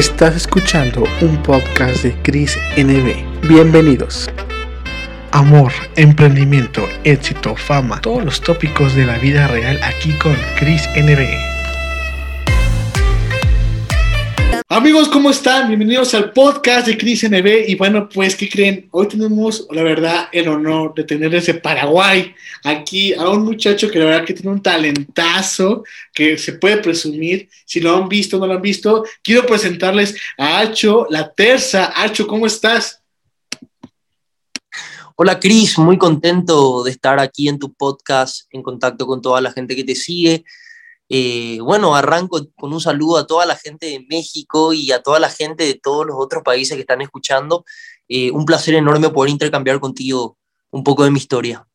Estás escuchando un podcast de Chris NB. Bienvenidos. Amor, emprendimiento, éxito, fama, todos los tópicos de la vida real aquí con Chris NB. Amigos, ¿cómo están? Bienvenidos al podcast de Cris NB. Y bueno, pues, ¿qué creen? Hoy tenemos, la verdad, el honor de tener desde Paraguay aquí a un muchacho que la verdad que tiene un talentazo que se puede presumir. Si lo han visto o no lo han visto, quiero presentarles a Acho, la terza. Acho, ¿cómo estás? Hola Cris, muy contento de estar aquí en tu podcast, en contacto con toda la gente que te sigue. Eh, bueno, arranco con un saludo a toda la gente de México y a toda la gente de todos los otros países que están escuchando. Eh, un placer enorme poder intercambiar contigo un poco de mi historia.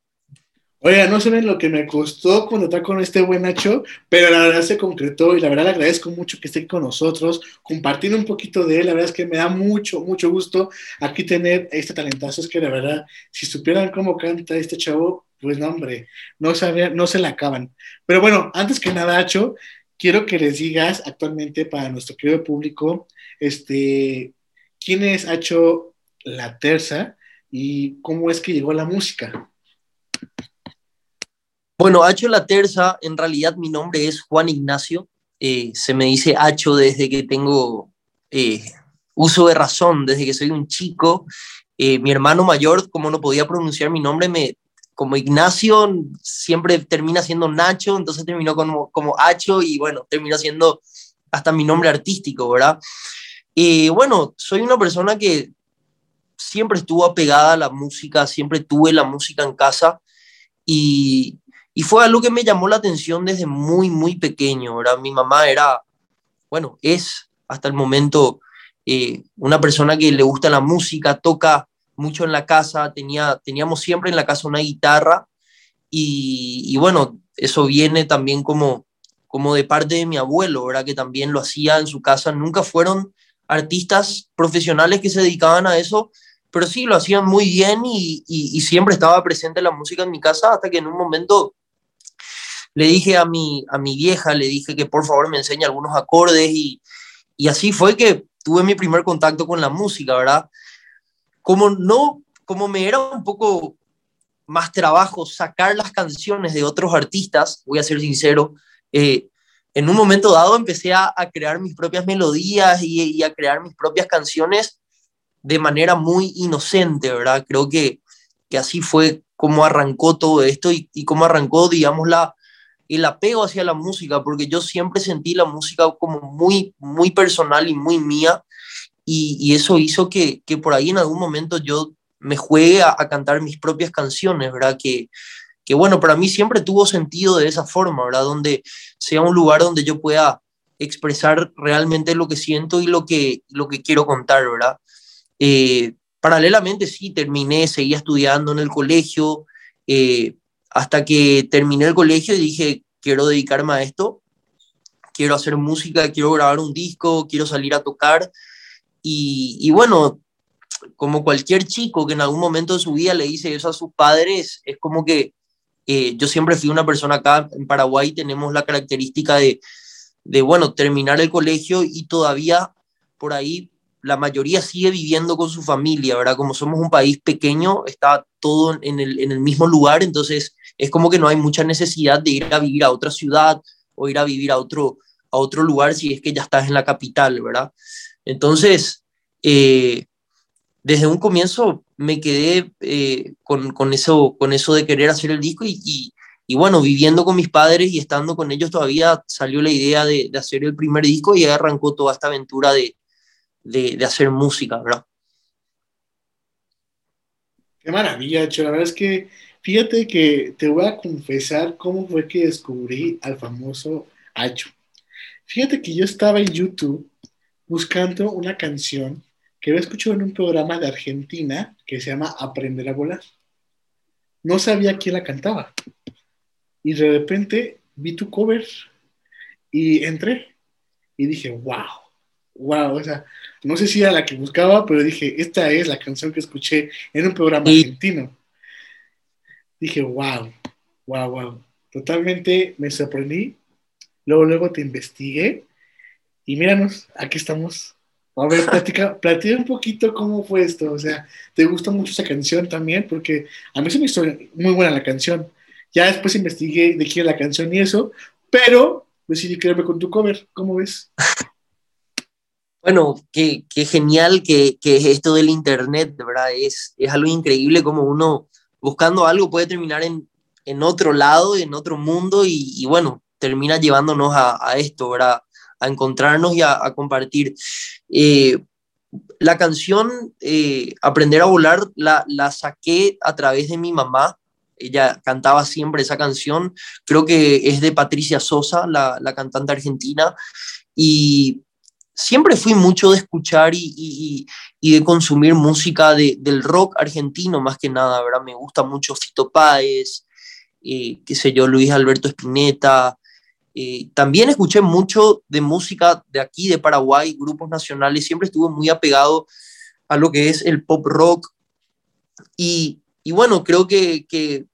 Oiga, no saben lo que me costó conectar con este buen Nacho, pero la verdad se concretó y la verdad le agradezco mucho que esté con nosotros, compartiendo un poquito de él. La verdad es que me da mucho, mucho gusto aquí tener este talentazo. Es que la verdad, si supieran cómo canta este chavo, pues no, hombre, no, no se la acaban. Pero bueno, antes que nada, Acho, quiero que les digas actualmente para nuestro querido público, este, quién es Acho La Terza y cómo es que llegó la música. Bueno, Acho La Terza, en realidad mi nombre es Juan Ignacio. Eh, se me dice Acho desde que tengo eh, uso de razón, desde que soy un chico. Eh, mi hermano mayor, como no podía pronunciar mi nombre, me como Ignacio siempre termina siendo Nacho, entonces terminó como, como Hacho y bueno, terminó siendo hasta mi nombre artístico, ¿verdad? Y bueno, soy una persona que siempre estuvo apegada a la música, siempre tuve la música en casa y, y fue algo que me llamó la atención desde muy, muy pequeño, ¿verdad? Mi mamá era, bueno, es hasta el momento eh, una persona que le gusta la música, toca mucho en la casa, tenía, teníamos siempre en la casa una guitarra y, bueno, eso viene también como, como de parte de mi abuelo, ¿verdad? Que también lo hacía en su casa. Nunca fueron artistas profesionales que se dedicaban a eso, pero sí lo hacían muy bien y, y, siempre estaba presente la música en mi casa hasta que en un momento le dije a mi, a mi vieja, le dije que por favor me enseñe algunos acordes y, y así fue que tuve mi primer contacto con la música, ¿verdad? Como no, como me era un poco más trabajo sacar las canciones de otros artistas, voy a ser sincero, eh, en un momento dado empecé a, crear mis propias melodías y, a crear mis propias canciones de manera muy inocente, ¿verdad? Creo que, que así fue como arrancó todo esto y, y como arrancó, digamos, la, el apego hacia la música, porque yo siempre sentí la música como muy, muy personal y muy mía y, eso hizo que, que, por ahí en algún momento yo me juegue a, cantar mis propias canciones, ¿verdad? Que, que, bueno, para mí siempre tuvo sentido de esa forma, ¿verdad? Donde sea un lugar donde yo pueda expresar realmente lo que siento y lo que, lo que quiero contar, ¿verdad? Eh, paralelamente, sí, terminé, seguía estudiando en el colegio, eh, hasta que terminé el colegio y dije, quiero dedicarme a esto, quiero hacer música, quiero grabar un disco, quiero salir a tocar. Y, bueno, como cualquier chico que en algún momento de su vida le dice eso a sus padres, es como que eh, yo siempre fui una persona acá en Paraguay, tenemos la característica de, de, bueno, terminar el colegio y todavía por ahí la mayoría sigue viviendo con su familia, ¿verdad? Como somos un país pequeño, está todo en el, en el mismo lugar, entonces es como que no hay mucha necesidad de ir a vivir a otra ciudad o ir a vivir a otro, a otro lugar si es que ya estás en la capital, ¿verdad? Entonces, eh, desde un comienzo me quedé eh, con, eso, con eso de querer hacer el disco y, bueno, viviendo con mis padres y estando con ellos todavía salió la idea de, hacer el primer disco y arrancó toda esta aventura de, hacer música, ¿verdad? Qué maravilla, Cho. La verdad es que fíjate que te voy a confesar cómo fue que descubrí al famoso Acho. Fíjate que yo estaba en YouTube buscando una canción que había escuchado en un programa de Argentina que se llama Aprender a volar. No sabía quién la cantaba. Y de repente vi tu cover y entré y dije, wow, wow, o sea, no sé si era la que buscaba, pero dije, esta es la canción que escuché en un programa argentino. Dije, wow, wow, wow. Totalmente me sorprendí. Luego, luego te investigué y míranos, aquí estamos A ver, platica, platica, un poquito cómo fue esto. O sea, ¿te gustó mucho esa canción también? Porque a mí se me hizo muy buena la canción. Ya después investigué de quién era la canción y eso, pero decidí quedarme con tu cover. ¿Cómo ves? Bueno, qué, qué genial que, que, esto del Internet, verdad, es, es algo increíble como uno buscando algo puede terminar en, en otro lado, en otro mundo y, y bueno, termina llevándonos a, a, esto, ¿verdad? A encontrarnos y a, compartir. Eh, la canción eh, Aprender a volar la, la saqué a través de mi mamá. Ella cantaba siempre esa canción. Creo que es de Patricia Sosa, la, la cantante argentina. Y siempre fui mucho de escuchar y, y, y de consumir música de, del rock argentino, más que nada, ¿verdad? Me gusta mucho Fito Páez, eh, qué sé yo, Luis Alberto Spinetta, eh, también escuché mucho de música de aquí, de Paraguay, grupos nacionales, siempre estuve muy apegado a lo que es el pop rock. Y, y bueno, creo que, que,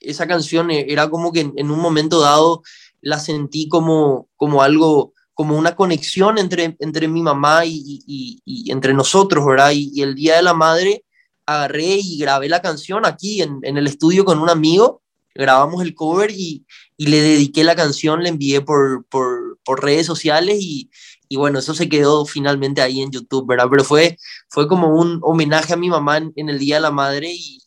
esa canción era como que en, en, un momento dado la sentí como, como algo, como una conexión entre, entre mi mamá y, y, y entre nosotros, ¿verdad? Y, el Día de la Madre agarré y grabé la canción aquí en, en el estudio con un amigo grabamos el cover y, y, le dediqué la canción, le envié por, por, por redes sociales y, y, bueno, eso se quedó finalmente ahí en YouTube, ¿verdad? Pero fue, fue como un homenaje a mi mamá en, el Día de la Madre y,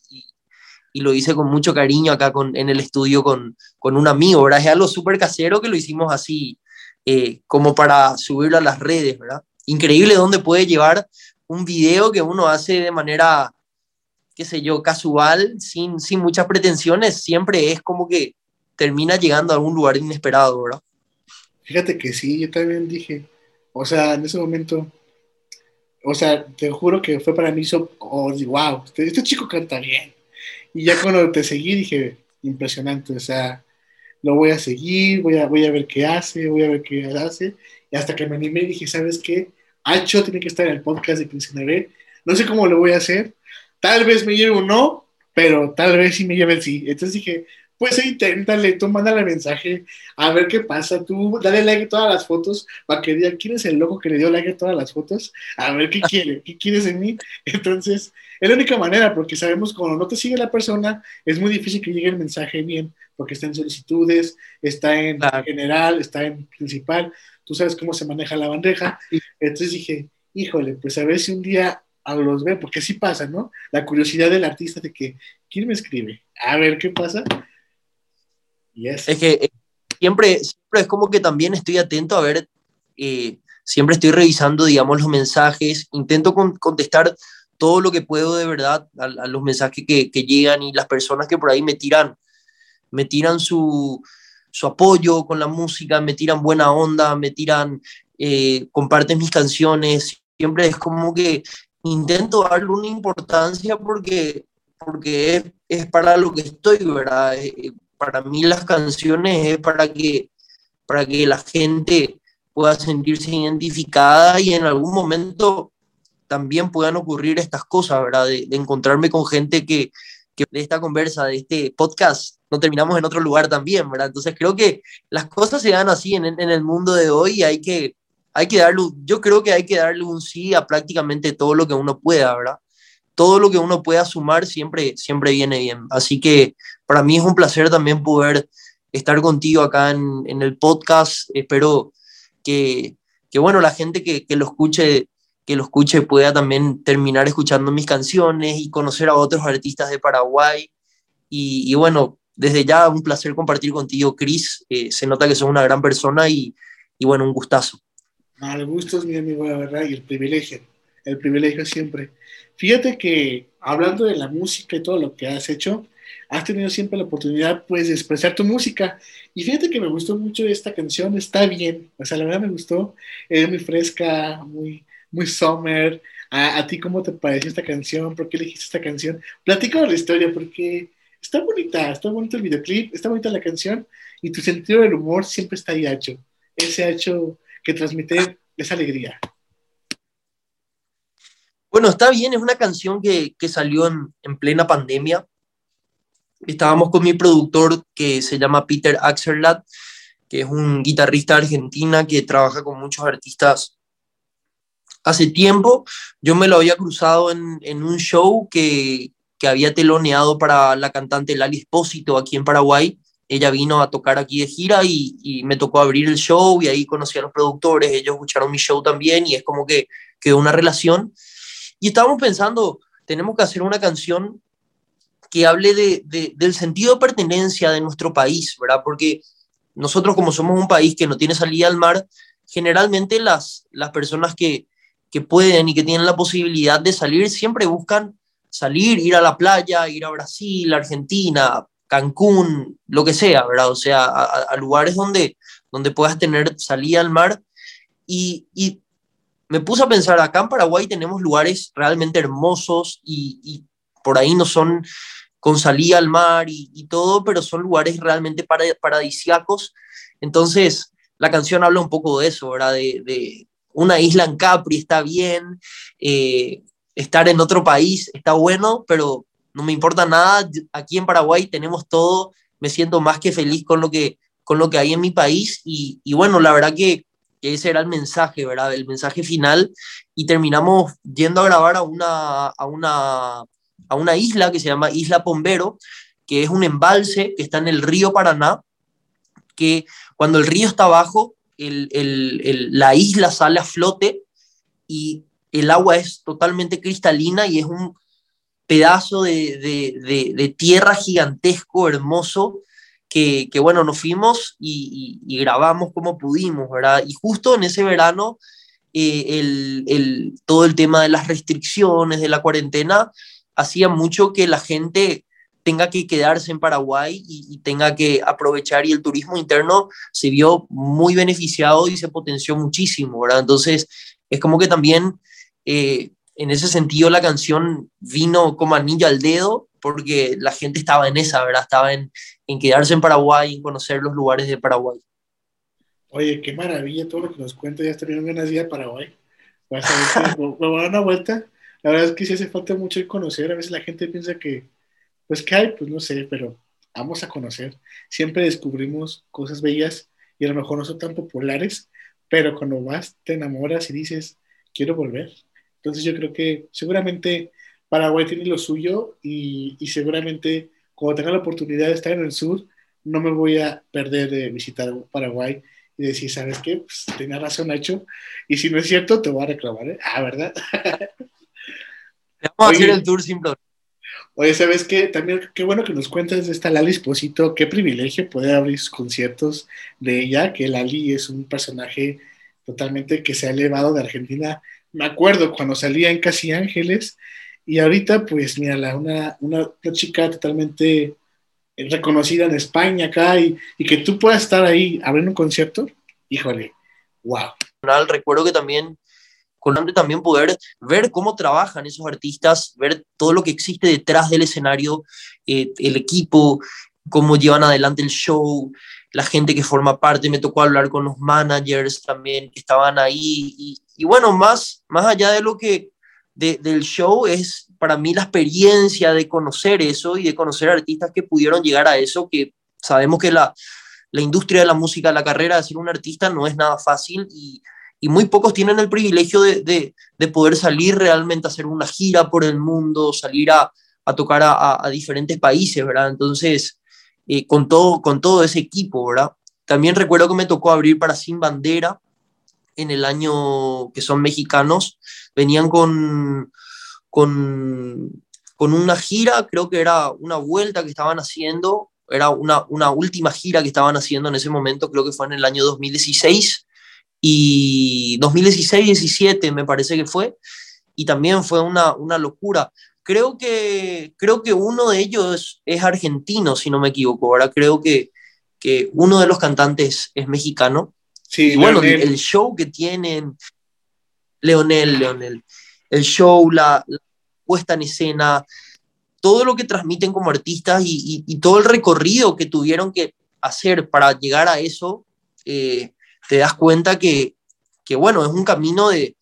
y, lo hice con mucho cariño acá con, en el estudio con, con un amigo, ¿verdad? Es algo súper casero que lo hicimos así, eh, como para subirlo a las redes, ¿verdad? Increíble dónde puede llevar un video que uno hace de manera qué sé yo, casual, sin, sin muchas pretensiones, siempre es como que termina llegando a algún lugar inesperado, ¿verdad? Fíjate que sí, yo también dije, o sea, en ese momento, o sea, te juro que fue para mí, so, oh, wow, este, este, chico canta bien. Y ya cuando te seguí dije, impresionante, o sea, lo voy a seguir, voy a, voy a ver qué hace, voy a ver qué hace. Y hasta que me animé dije, ¿sabes qué? Hacho tiene que estar en el podcast de Prisionero. No sé cómo lo voy a hacer, Tal vez me lleve un no, pero tal vez sí me lleve el sí. Entonces dije, pues inténtale, tú mándale mensaje, a ver qué pasa, tú dale like a todas las fotos, para que diga quién es el loco que le dio like a todas las fotos, a ver qué quiere, qué quieres en mí. Entonces, es la única manera, porque sabemos que cuando no te sigue la persona, es muy difícil que llegue el mensaje bien, porque está en solicitudes, está en claro. general, está en principal, tú sabes cómo se maneja la bandeja. Entonces dije, híjole, pues a ver si un día a los ver, porque sí pasa, ¿no? La curiosidad del artista de que, ¿quién me escribe? A ver qué pasa. Yes. Es que eh, siempre, siempre es como que también estoy atento a ver, eh, siempre estoy revisando, digamos, los mensajes, intento con, contestar todo lo que puedo de verdad a, a los mensajes que, que, llegan y las personas que por ahí me tiran, me tiran su, su apoyo con la música, me tiran buena onda, me tiran, eh, comparten mis canciones, siempre es como que intento darle una importancia porque, porque es, es, para lo que estoy, ¿verdad? Para mí las canciones es para que, para que la gente pueda sentirse identificada y en algún momento también puedan ocurrir estas cosas, ¿verdad? De, de encontrarme con gente que, que de esta conversa, de este podcast, no terminamos en otro lugar también, ¿verdad? Entonces creo que las cosas se dan así en, en el mundo de hoy y hay que, hay que darle, yo creo que hay que darle un sí a prácticamente todo lo que uno pueda, ¿verdad? Todo lo que uno pueda sumar siempre, siempre viene bien. Así que para mí es un placer también poder estar contigo acá en, en el podcast. Espero que, bueno, la gente que, lo escuche que lo escuche pueda también terminar escuchando mis canciones y conocer a otros artistas de Paraguay. Y, bueno, desde ya un placer compartir contigo, Cris. Eh, se nota que sos una gran persona y, y bueno, un gustazo. Al gusto es mi amigo, la verdad, y el privilegio, el privilegio siempre. Fíjate que hablando de la música y todo lo que has hecho, has tenido siempre la oportunidad, pues, de expresar tu música. Y fíjate que me gustó mucho esta canción, está bien, o sea, la verdad me gustó, es muy fresca, muy, muy summer. ¿A, ti cómo te pareció esta canción? ¿Por qué elegiste esta canción? Platícame la historia, porque está bonita, está bonito el videoclip, está bonita la canción, y tu sentido del humor siempre está ahí hecho. Ese hecho que transmite esa alegría. Bueno, está bien, es una canción que, que salió en, en, plena pandemia. Estábamos con mi productor que se llama Peter Axelrad, que es un guitarrista argentina que trabaja con muchos artistas hace tiempo. Yo me lo había cruzado en, en un show que, que, había teloneado para la cantante Lali Espósito aquí en Paraguay. Ella vino a tocar aquí de gira y, y, me tocó abrir el show y ahí conocí a los productores, ellos escucharon mi show también y es como que quedó una relación. Y estábamos pensando, tenemos que hacer una canción que hable de, de, del sentido de pertenencia de nuestro país, ¿verdad? Porque nosotros como somos un país que no tiene salida al mar, generalmente las, las personas que, que pueden y que tienen la posibilidad de salir siempre buscan salir, ir a la playa, ir a Brasil, Argentina, Cancún, lo que sea, ¿verdad? O sea, a, a lugares donde, donde puedas tener salida al mar. Y, y, me puse a pensar, acá en Paraguay tenemos lugares realmente hermosos y, y por ahí no son con salida al mar y, todo, pero son lugares realmente paradisíacos. Entonces, la canción habla un poco de eso, ¿verdad? De, una isla en Capri está bien, eh, estar en otro país está bueno, pero no me importa nada. Aquí en Paraguay tenemos todo, me siento más que feliz con lo que, con lo que hay en mi país y, y bueno, la verdad que, que, ese era el mensaje, ¿verdad? El mensaje final y terminamos yendo a grabar a una, a una a una isla que se llama Isla Pombero, que es un embalse que está en el río Paraná, que cuando el río está bajo, la isla sale a flote y el agua es totalmente cristalina y es un pedazo de, de, de, tierra gigantesco, hermoso, que, bueno, nos fuimos y, grabamos como pudimos, ¿verdad? Y justo en ese verano, eh, todo el tema de las restricciones, de la cuarentena, hacía mucho que la gente tenga que quedarse en Paraguay y, tenga que aprovechar y el turismo interno se vio muy beneficiado y se potenció muchísimo, ¿verdad? Entonces, es como que también eh, en ese sentido la canción vino como anillo al dedo porque la gente estaba en esa, ¿verdad? Estaba en, quedarse en Paraguay y conocer los lugares de Paraguay. Oye, qué maravilla todo lo que nos cuenta, ya está bien ganas de ir a Paraguay. Vas a a dar una vuelta la verdad es que sí hace falta mucho el conocer. A veces la gente piensa que, pues, ¿qué hay? Pues no sé, pero vamos a conocer. Siempre descubrimos cosas bellas y a lo mejor no son tan populares, pero cuando vas te enamoras y dices, quiero volver. Entonces yo creo que seguramente Paraguay tiene lo suyo y, seguramente cuando tenga la oportunidad de estar en el sur, no me voy a perder de visitar Paraguay y decir, ¿sabes qué? Pues tenía razón, Nacho. Y si no es cierto, te voy a reclamar, ¿eh? Ah, ¿verdad? Vamos oye, a hacer el tour sin problema. Oye, ¿sabes qué? También qué bueno que nos cuentas de esta Lali Esposito, qué privilegio poder abrir sus conciertos de ella, que Lali es un personaje totalmente que se ha elevado de Argentina. Me acuerdo cuando salía en Casi Ángeles y ahorita, pues, mira, una, una, una chica totalmente reconocida en España acá y, y, que tú puedas estar ahí abriendo un concierto, híjole, wow. Recuerdo que también con también poder ver cómo trabajan esos artistas, ver todo lo que existe detrás del escenario, eh, el equipo, cómo llevan adelante el show, la gente que forma parte, me tocó hablar con los managers también que estaban ahí. Y, y bueno, más, más allá de lo que de, del show es para mí la experiencia de conocer eso y de conocer artistas que pudieron llegar a eso, que sabemos que la, la industria de la música, la carrera de ser un artista no es nada fácil y y muy pocos tienen el privilegio de, de, de, poder salir realmente a hacer una gira por el mundo, salir a, tocar a, a, diferentes países, ¿verdad? Entonces, eh, con, todo, con todo ese equipo, ¿verdad? También recuerdo que me tocó abrir para Sin Bandera en el año que son mexicanos, venían con, con, con una gira, creo que era una vuelta que estaban haciendo, era una, una última gira que estaban haciendo en ese momento, creo que fue en el año 2016 y 2016-17 me parece que fue, y también fue una, una locura. Creo que, creo que uno de ellos es argentino, si no me equivoco, ahora creo que, que uno de los cantantes es mexicano. Sí, y bueno, el, el, show que tienen, Leonel, Leonel, el show, la, la puesta en escena, todo lo que transmiten como artistas y, y, y, todo el recorrido que tuvieron que hacer para llegar a eso, eh, te das cuenta que, que bueno, es un camino de,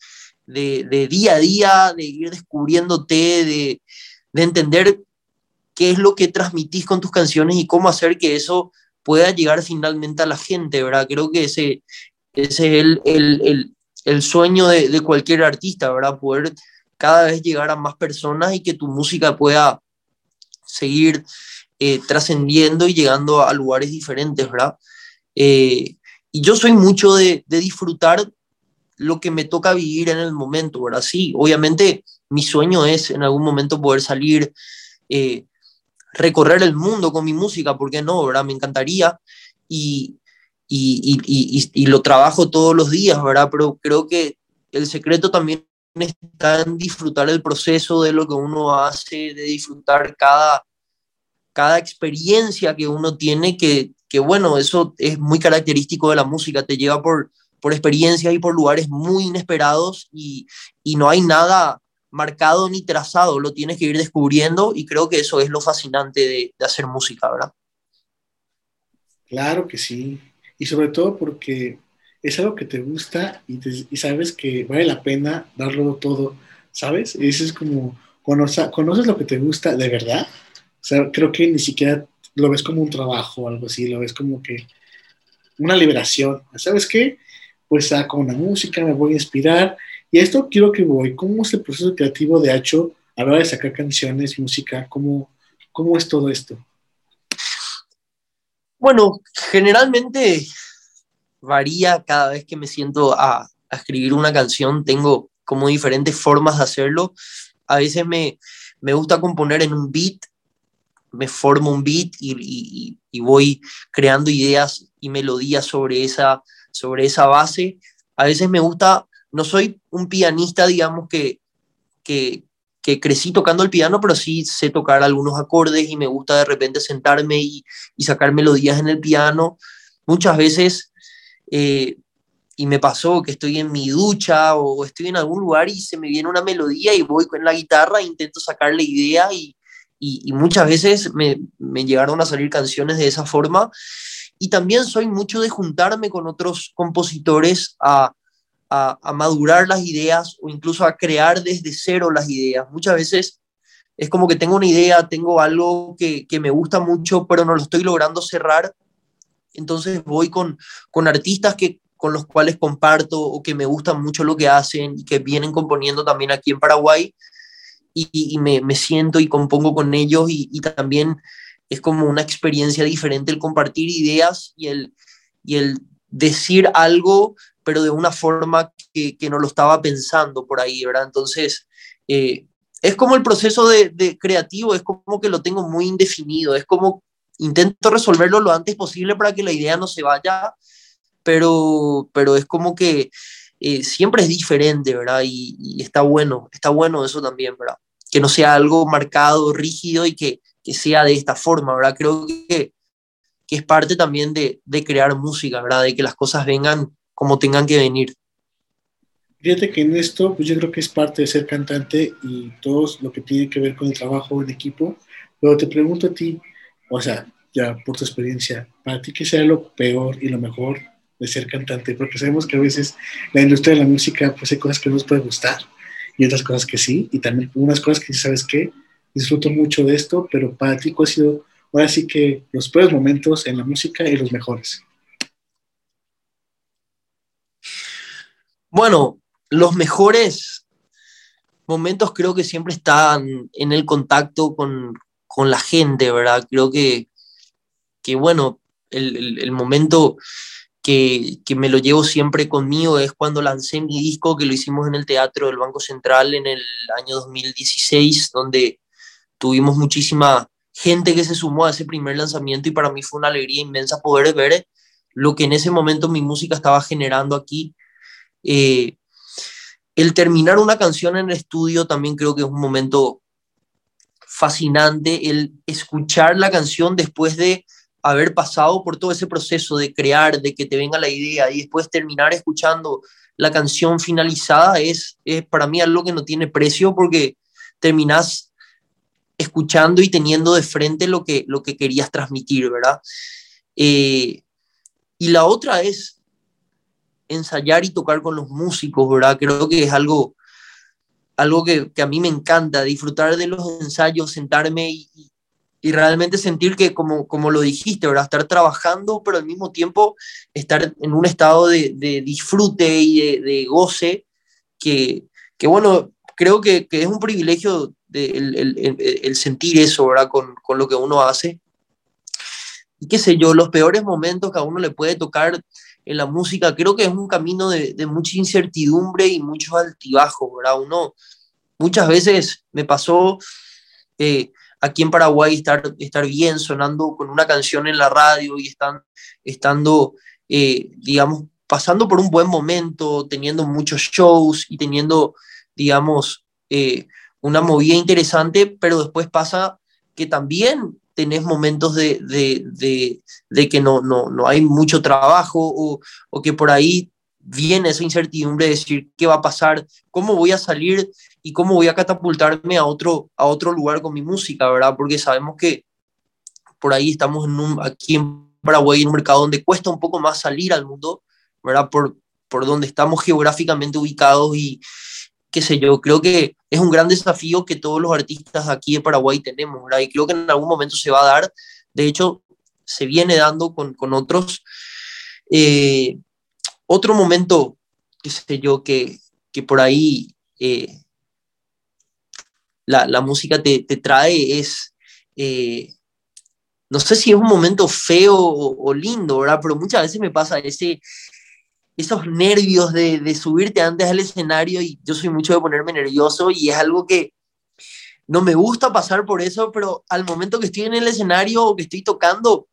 de, día a día, de ir descubriéndote, de, de entender qué es lo que transmitís con tus canciones y cómo hacer que eso pueda llegar finalmente a la gente, ¿verdad? Creo que ese, es el, el, el, el sueño de, de, cualquier artista, ¿verdad? Poder cada vez llegar a más personas y que tu música pueda seguir eh, trascendiendo y llegando a lugares diferentes, ¿verdad? Eh, y yo soy mucho de, disfrutar lo que me toca vivir en el momento, ¿verdad? Sí, obviamente mi sueño es en algún momento poder salir, eh, recorrer el mundo con mi música, ¿por qué no, verdad? Me encantaría y, y, y, y, lo trabajo todos los días, ¿verdad? Pero creo que el secreto también está en disfrutar el proceso de lo que uno hace, de disfrutar cada, cada experiencia que uno tiene, que, que bueno, eso es muy característico de la música, te lleva por, por experiencias y por lugares muy inesperados y, y no hay nada marcado ni trazado, lo tienes que ir descubriendo y creo que eso es lo fascinante de, hacer música, ¿verdad? Claro que sí, y sobre todo porque es algo que te gusta y, y, sabes que vale la pena darlo todo, ¿sabes? Eso es como, conoces lo que te gusta de verdad. O sea, creo que ni siquiera lo ves como un trabajo algo así, lo ves como que una liberación. ¿Sabes qué? Pues saco una música, me voy a inspirar. Y a esto quiero que voy. ¿Cómo es el proceso creativo de Hacho a la hora de sacar canciones, música? ¿Cómo, cómo es todo esto? Bueno, generalmente varía cada vez que me siento a, a, escribir una canción, tengo como diferentes formas de hacerlo. A veces me, me gusta componer en un beat, me formo un beat y, voy creando ideas y melodías sobre esa, sobre esa base. A veces me gusta, no soy un pianista, digamos, que, que, crecí tocando el piano, pero sí sé tocar algunos acordes y me gusta de repente sentarme y, sacar melodías en el piano. Muchas veces eh, y me pasó que estoy en mi ducha o estoy en algún lugar y se me viene una melodía y voy con la guitarra e intento sacarle idea y, y, muchas veces me, me, llegaron a salir canciones de esa forma. Y también soy mucho de juntarme con otros compositores a, a, a madurar las ideas o incluso a crear desde cero las ideas. Muchas veces es como que tengo una idea, tengo algo que, que me gusta mucho, pero no lo estoy logrando cerrar entonces voy con, con artistas que, con los cuales comparto o que me gustan mucho lo que hacen y que vienen componiendo también aquí en Paraguay y, me, me, siento y compongo con ellos y, y, también es como una experiencia diferente el compartir ideas y el, y el decir algo pero de una forma que, que no lo estaba pensando por ahí, ¿verdad? Entonces, eh, es como el proceso de, de, creativo, es como que lo tengo muy indefinido, es como intento resolverlo lo antes posible para que la idea no se vaya, pero, pero es como que eh, siempre es diferente, ¿verdad? Y, y, está bueno, está bueno eso también, ¿verdad? Que no sea algo marcado, rígido y que, que sea de esta forma, ¿verdad? Creo que, que es parte también de, de, crear música, ¿verdad? De que las cosas vengan como tengan que venir. Fíjate que en esto, pues yo creo que es parte de ser cantante y todo lo que tiene que ver con el trabajo en equipo, pero te pregunto a ti, o sea, ya por tu experiencia, para ti qué sea lo peor y lo mejor de ser cantante, porque sabemos que a veces la industria de la música, pues hay cosas que no nos pueden gustar y otras cosas que sí, y también unas cosas que sabes que disfruto mucho de esto, pero para ti ha sido ahora sí que los peores momentos en la música y los mejores. Bueno, los mejores momentos creo que siempre están en el contacto con, con la gente, ¿verdad? Creo que, que bueno, el, el momento que, que, me lo llevo siempre conmigo es cuando lancé mi disco, que lo hicimos en el Teatro del Banco Central en el año 2016, donde tuvimos muchísima gente que se sumó a ese primer lanzamiento y para mí fue una alegría inmensa poder ver lo que en ese momento mi música estaba generando aquí. Eh, el terminar una canción en el estudio también creo que es un momento fascinante el escuchar la canción después de haber pasado por todo ese proceso de crear, de que te venga la idea y después terminar escuchando la canción finalizada es, es para mí algo que no tiene precio porque terminas escuchando y teniendo de frente lo que, lo que querías transmitir, ¿verdad? Eh, y la otra es ensayar y tocar con los músicos, ¿verdad? Creo que es algo algo que, que, a mí me encanta, disfrutar de los ensayos, sentarme y, y realmente sentir que, como, como lo dijiste, ¿verdad? estar trabajando, pero al mismo tiempo estar en un estado de, de disfrute y de, goce, que, que, bueno, creo que, que, es un privilegio de, el, el, el, sentir eso, ¿verdad? Con, con, lo que uno hace. Y qué sé yo, los peores momentos que a uno le puede tocar en la música, creo que es un camino de, de mucha incertidumbre y muchos altibajos, ¿verdad? Uno, muchas veces me pasó... Eh, aquí en Paraguay estar, estar bien sonando con una canción en la radio y están, estando, eh, digamos, pasando por un buen momento, teniendo muchos shows y teniendo, digamos, eh, una movida interesante, pero después pasa que también tenés momentos de, de, de, de que no, no, no, hay mucho trabajo o, o, que por ahí viene esa incertidumbre de decir qué va a pasar, cómo voy a salir y cómo voy a catapultarme a otro, a otro lugar con mi música, ¿verdad? Porque sabemos que por ahí estamos en un, aquí en Paraguay en un mercado donde cuesta un poco más salir al mundo, ¿verdad? Por, por donde estamos geográficamente ubicados y qué sé yo, creo que es un gran desafío que todos los artistas aquí de Paraguay tenemos, ¿verdad? Y creo que en algún momento se va a dar, de hecho, se viene dando con, con otros. Eh, otro momento, qué sé yo, que, que por ahí eh, la, la, música te, te trae es, eh, no sé si es un momento feo o, o, lindo, ¿verdad? Pero muchas veces me pasa ese, esos nervios de, de, subirte antes al escenario y yo soy mucho de ponerme nervioso y es algo que no me gusta pasar por eso, pero al momento que estoy en el escenario o que estoy tocando,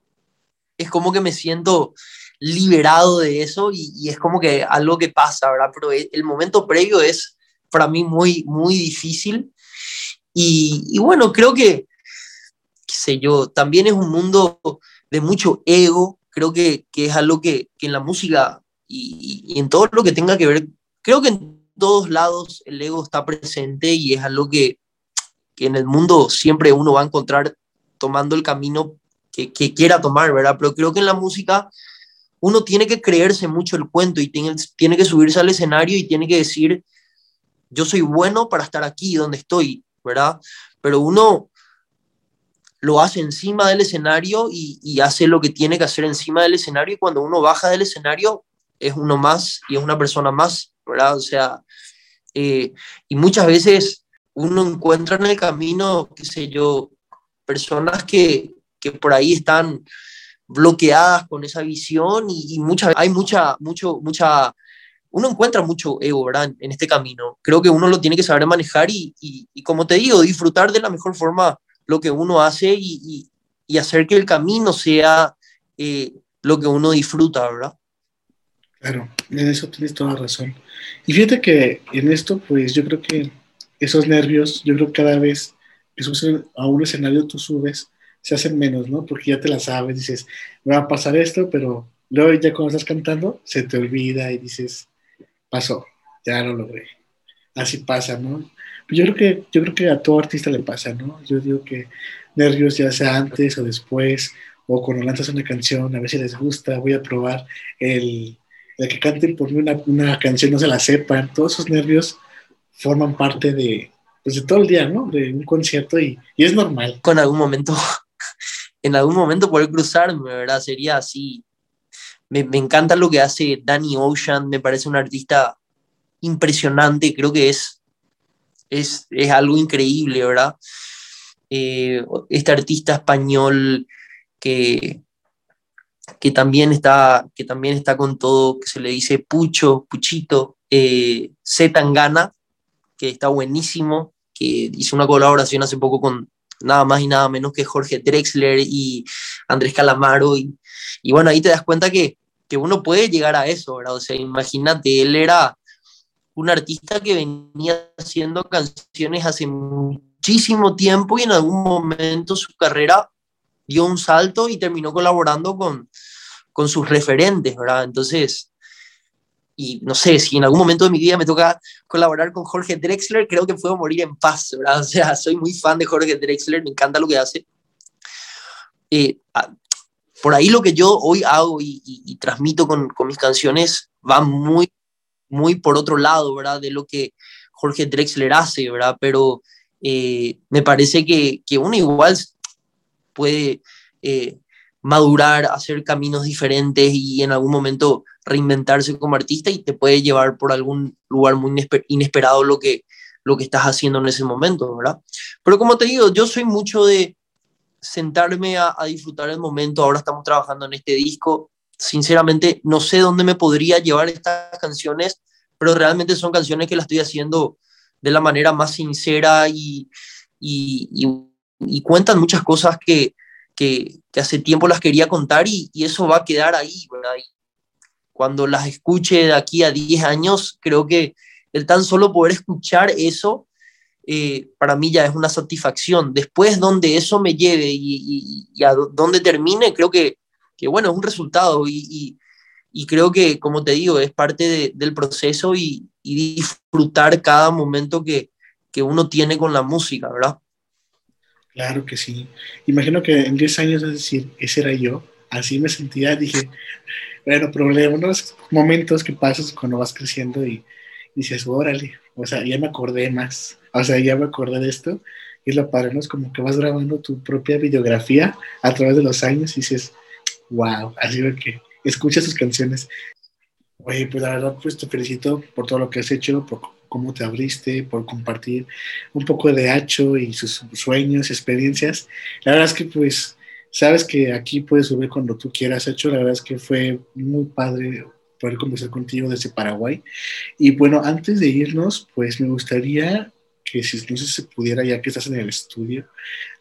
es como que me siento liberado de eso y, y, es como que algo que pasa, ¿verdad? Pero el momento previo es para mí muy, muy difícil y, y bueno, creo que, qué sé yo, también es un mundo de mucho ego, creo que, que es algo que, que en la música y, y, en todo lo que tenga que ver, creo que en todos lados el ego está presente y es algo que, que en el mundo siempre uno va a encontrar tomando el camino que, que quiera tomar, ¿verdad? Pero creo que en la música uno tiene que creerse mucho el cuento y tiene, tiene que subirse al escenario y tiene que decir, yo soy bueno para estar aquí donde estoy, ¿verdad? Pero uno lo hace encima del escenario y, y, hace lo que tiene que hacer encima del escenario y cuando uno baja del escenario es uno más y es una persona más, ¿verdad? O sea, eh, y muchas veces uno encuentra en el camino, qué sé yo, personas que, que por ahí están bloqueadas con esa visión y, y hay mucha, mucho, mucha, uno encuentra mucho ego. En este camino. Creo que uno lo tiene que saber manejar y, y, y como te digo, disfrutar de la mejor forma lo que uno hace y, y hacer que el camino sea eh, lo que uno disfruta, ¿verdad? Claro, en eso tienes toda razón. Y fíjate que en esto, pues yo creo que esos nervios, yo creo que cada vez que subes a un escenario tú subes, se hacen menos, ¿no? Porque ya te la sabes, dices, me va a pasar esto, pero luego ya cuando estás cantando se te olvida y dices, pasó, ya lo logré. Así pasa, ¿no? Yo creo que, yo creo que a todo artista le pasa, ¿no? Yo digo que nervios ya sea antes o después, o cuando lanzas una canción, a ver si les gusta, voy a probar el, el que canten por mí una, una canción, no se la sepan, todos esos nervios forman parte de, pues de todo el día, ¿no? De un concierto y, y es normal. Con algún momento en algún momento poder cruzarme, ¿verdad? Sería así. Me, encanta lo que hace Danny Ocean, me parece un artista impresionante, creo que es, es, es algo increíble, ¿verdad? Eh, este artista español que, que, también está, que también está con todo, que se le dice Pucho, Puchito, eh, Tangana, que está buenísimo, que hizo una colaboración hace poco con, nada más y nada menos que Jorge Drexler y Andrés Calamaro. Y bueno, ahí te das cuenta que, que, uno puede llegar a eso, ¿verdad? O sea, imagínate, él era un artista que venía haciendo canciones hace muchísimo tiempo y en algún momento su carrera dio un salto y terminó colaborando con, con sus referentes, ¿verdad? Entonces, y no sé, si en algún momento de mi vida me toca colaborar con Jorge Drexler, creo que puedo morir en paz, ¿verdad? O sea, soy muy fan de Jorge Drexler, me encanta lo que hace. Eh, por ahí lo que yo hoy hago y, transmito con, con, mis canciones va muy, muy por otro lado, ¿verdad? De lo que Jorge Drexler hace, ¿verdad? Pero eh, me parece que, que uno igual puede eh, madurar, hacer caminos diferentes y en algún momento reinventarse como artista y te puede llevar por algún lugar muy inesperado lo que, lo que estás haciendo en ese momento, ¿verdad? Pero como te digo, yo soy mucho de sentarme a, disfrutar el momento, ahora estamos trabajando en este disco, sinceramente no sé dónde me podría llevar estas canciones, pero realmente son canciones que las estoy haciendo de la manera más sincera y, y, y, cuentan muchas cosas que, que, que, hace tiempo las quería contar y, eso va a quedar ahí, cuando las escuche de aquí a 10 años, creo que el tan solo poder escuchar eso, eh, para mí ya es una satisfacción. Después, donde eso me lleve y, y a dónde termine, creo que, que, bueno, es un resultado y, y creo que, como te digo, es parte de, del proceso y, y, disfrutar cada momento que, que uno tiene con la música, ¿verdad? Claro que sí. Imagino que en 10 años, es decir, ese era yo, así me sentía, dije, bueno, unos momentos que pasas cuando vas creciendo y dices, órale, o sea, ya me acordé más, o sea, ya me acordé de esto, y lo padre, ¿no? Es como que vas grabando tu propia videografía a través de los años y dices, wow, así que escucha sus canciones. Oye, pues la verdad, pues te felicito por todo lo que has hecho, por cómo te abriste, por compartir un poco de Hacho y sus sueños, experiencias. La verdad es que pues sabes que aquí puedes subir cuando tú quieras, Hacho. La verdad es que fue muy padre poder conversar contigo desde Paraguay. Y bueno, antes de irnos, pues me gustaría que si si se pudiera, ya que estás en el estudio,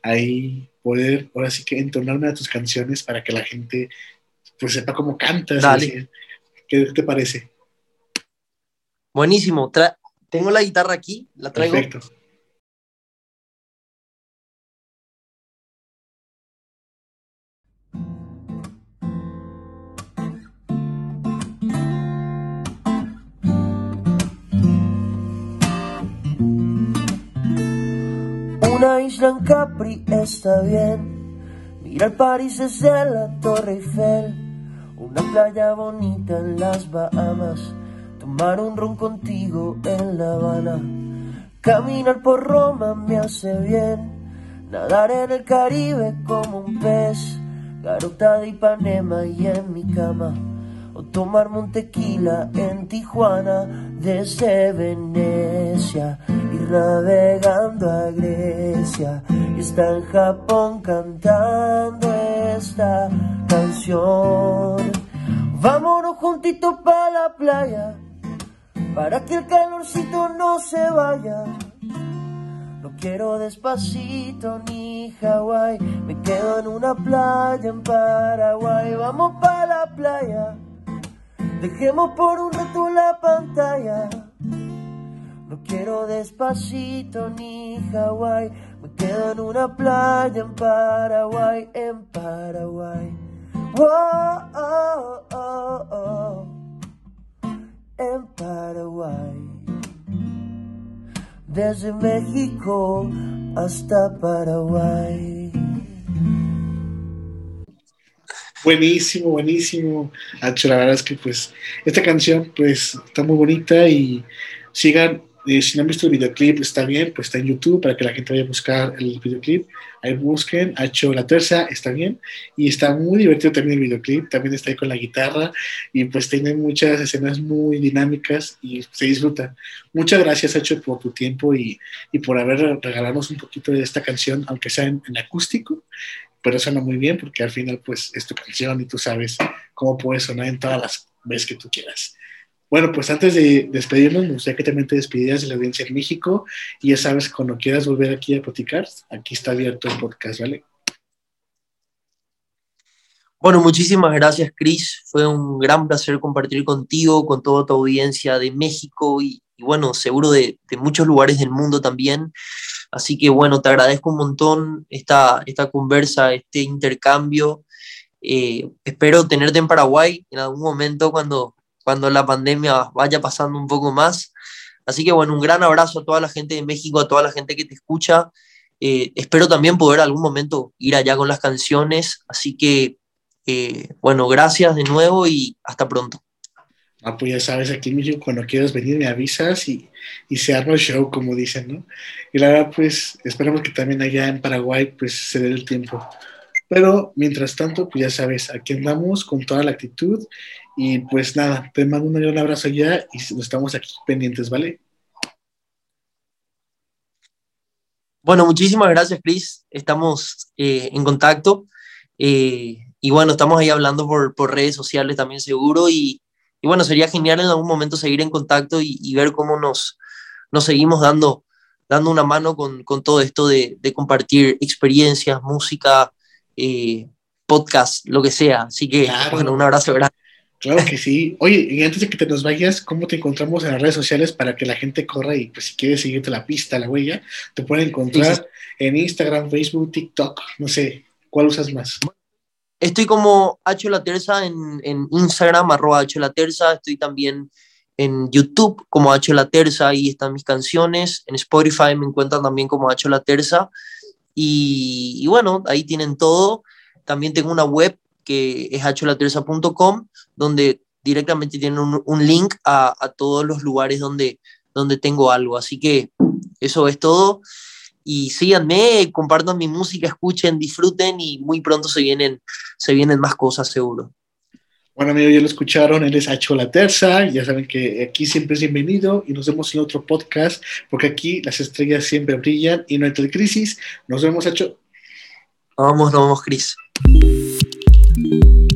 ahí poder, ahora sí que entonar una de tus canciones para que la gente pues sepa cómo cantas. Dale. ¿Qué te parece? Buenísimo. Tengo la guitarra aquí, la traigo. Perfecto. Una isla en Capri está bien. Mira el París desde la Torre Eiffel. Una playa bonita en las Bahamas, tomar un ron contigo en La Habana, caminar por Roma me hace bien, nadar en el Caribe como un pez, garota de Ipanema y en mi cama, o tomarme un tequila en Tijuana desde Venecia, navegando a Grecia, y está en Japón cantando esta canción. Vámonos juntitos para la playa, para que el calorcito no se vaya. No quiero despacito ni Hawái, me quedo en una playa en Paraguay. Vamos para la playa, dejemos por un rato la pantalla. No quiero despacito ni Hawái, me quedo en una playa en Paraguay, en Paraguay. Oh, oh, oh, en Paraguay. Desde México hasta Paraguay. Buenísimo, buenísimo. la verdad es que pues esta canción pues está muy bonita y sigan si no han visto el videoclip, está bien, pues está en YouTube para que la gente vaya a buscar el videoclip. Ahí busquen, ha hecho la tercera, está bien. Y está muy divertido también el videoclip, también está ahí con la guitarra y pues tiene muchas escenas muy dinámicas y se disfruta. Muchas gracias, Hacho, por tu tiempo y, y por haber regalarnos un poquito de esta canción, aunque sea en, en acústico pero suena muy bien porque al final pues es tu canción y tú sabes cómo puede sonar en todas las veces que tú quieras. Bueno, pues antes de despedirnos, me gustaría que también te despidieras de la audiencia en México y ya sabes, cuando quieras volver aquí a platicar, aquí está abierto el podcast, ¿vale? Bueno, muchísimas gracias, Chris. Fue un gran placer compartir contigo, con toda tu audiencia de México y, bueno, seguro de, muchos lugares del mundo también. Así que bueno, te agradezco un montón esta, esta conversa, este intercambio. Eh, espero tenerte en Paraguay en algún momento cuando, cuando la pandemia vaya pasando un poco más. Así que bueno, un gran abrazo a toda la gente de México, a toda la gente que te escucha. Eh, espero también poder algún momento ir allá con las canciones. Así que, eh, bueno, gracias de nuevo y hasta pronto. Ah, pues ya sabes, aquí en cuando quieras venir me avisas y, y se arma el show, como dicen, ¿no? Y la verdad, pues esperamos que también allá en Paraguay pues se dé el tiempo. Pero mientras tanto, pues ya sabes, aquí andamos con toda la actitud y pues nada, te mando un gran abrazo ya y estamos aquí pendientes, ¿vale? Bueno, muchísimas gracias, Chris. Estamos eh, en contacto. Eh, y bueno, estamos ahí hablando por, por redes sociales también seguro. Y, y, bueno, sería genial en algún momento seguir en contacto y, ver cómo nos, nos seguimos dando, dando una mano con, con todo esto de, de, compartir experiencias, música, eh, podcast, lo que sea. Así que, bueno, un abrazo grande. Claro que sí. Oye, y antes de que te nos vayas, ¿cómo te encontramos en las redes sociales para que la gente corra y pues si quieres seguirte la pista, la huella, te pueden encontrar en Instagram, Facebook, TikTok, no sé, ¿cuál usas más? Estoy como H La Terza en, en Instagram, arroba H La Terza, estoy también en YouTube como H La Terza, ahí están mis canciones, en Spotify me encuentran también como H La Terza, y, y bueno, ahí tienen todo. También tengo una web que es holaterza.com, donde directamente tienen un, link a, todos los lugares donde, donde tengo algo. Así que eso es todo. Y síganme, compartan mi música, escuchen, disfruten y muy pronto se vienen, se vienen más cosas seguro. Bueno, amigos, ya lo escucharon, él es Hacho La Terza, ya saben que aquí siempre es bienvenido y nos vemos en otro podcast, porque aquí las estrellas siempre brillan y no hay tal crisis. Nos vemos, Hacho. Vamos, nos vemos, Cris. Thank you.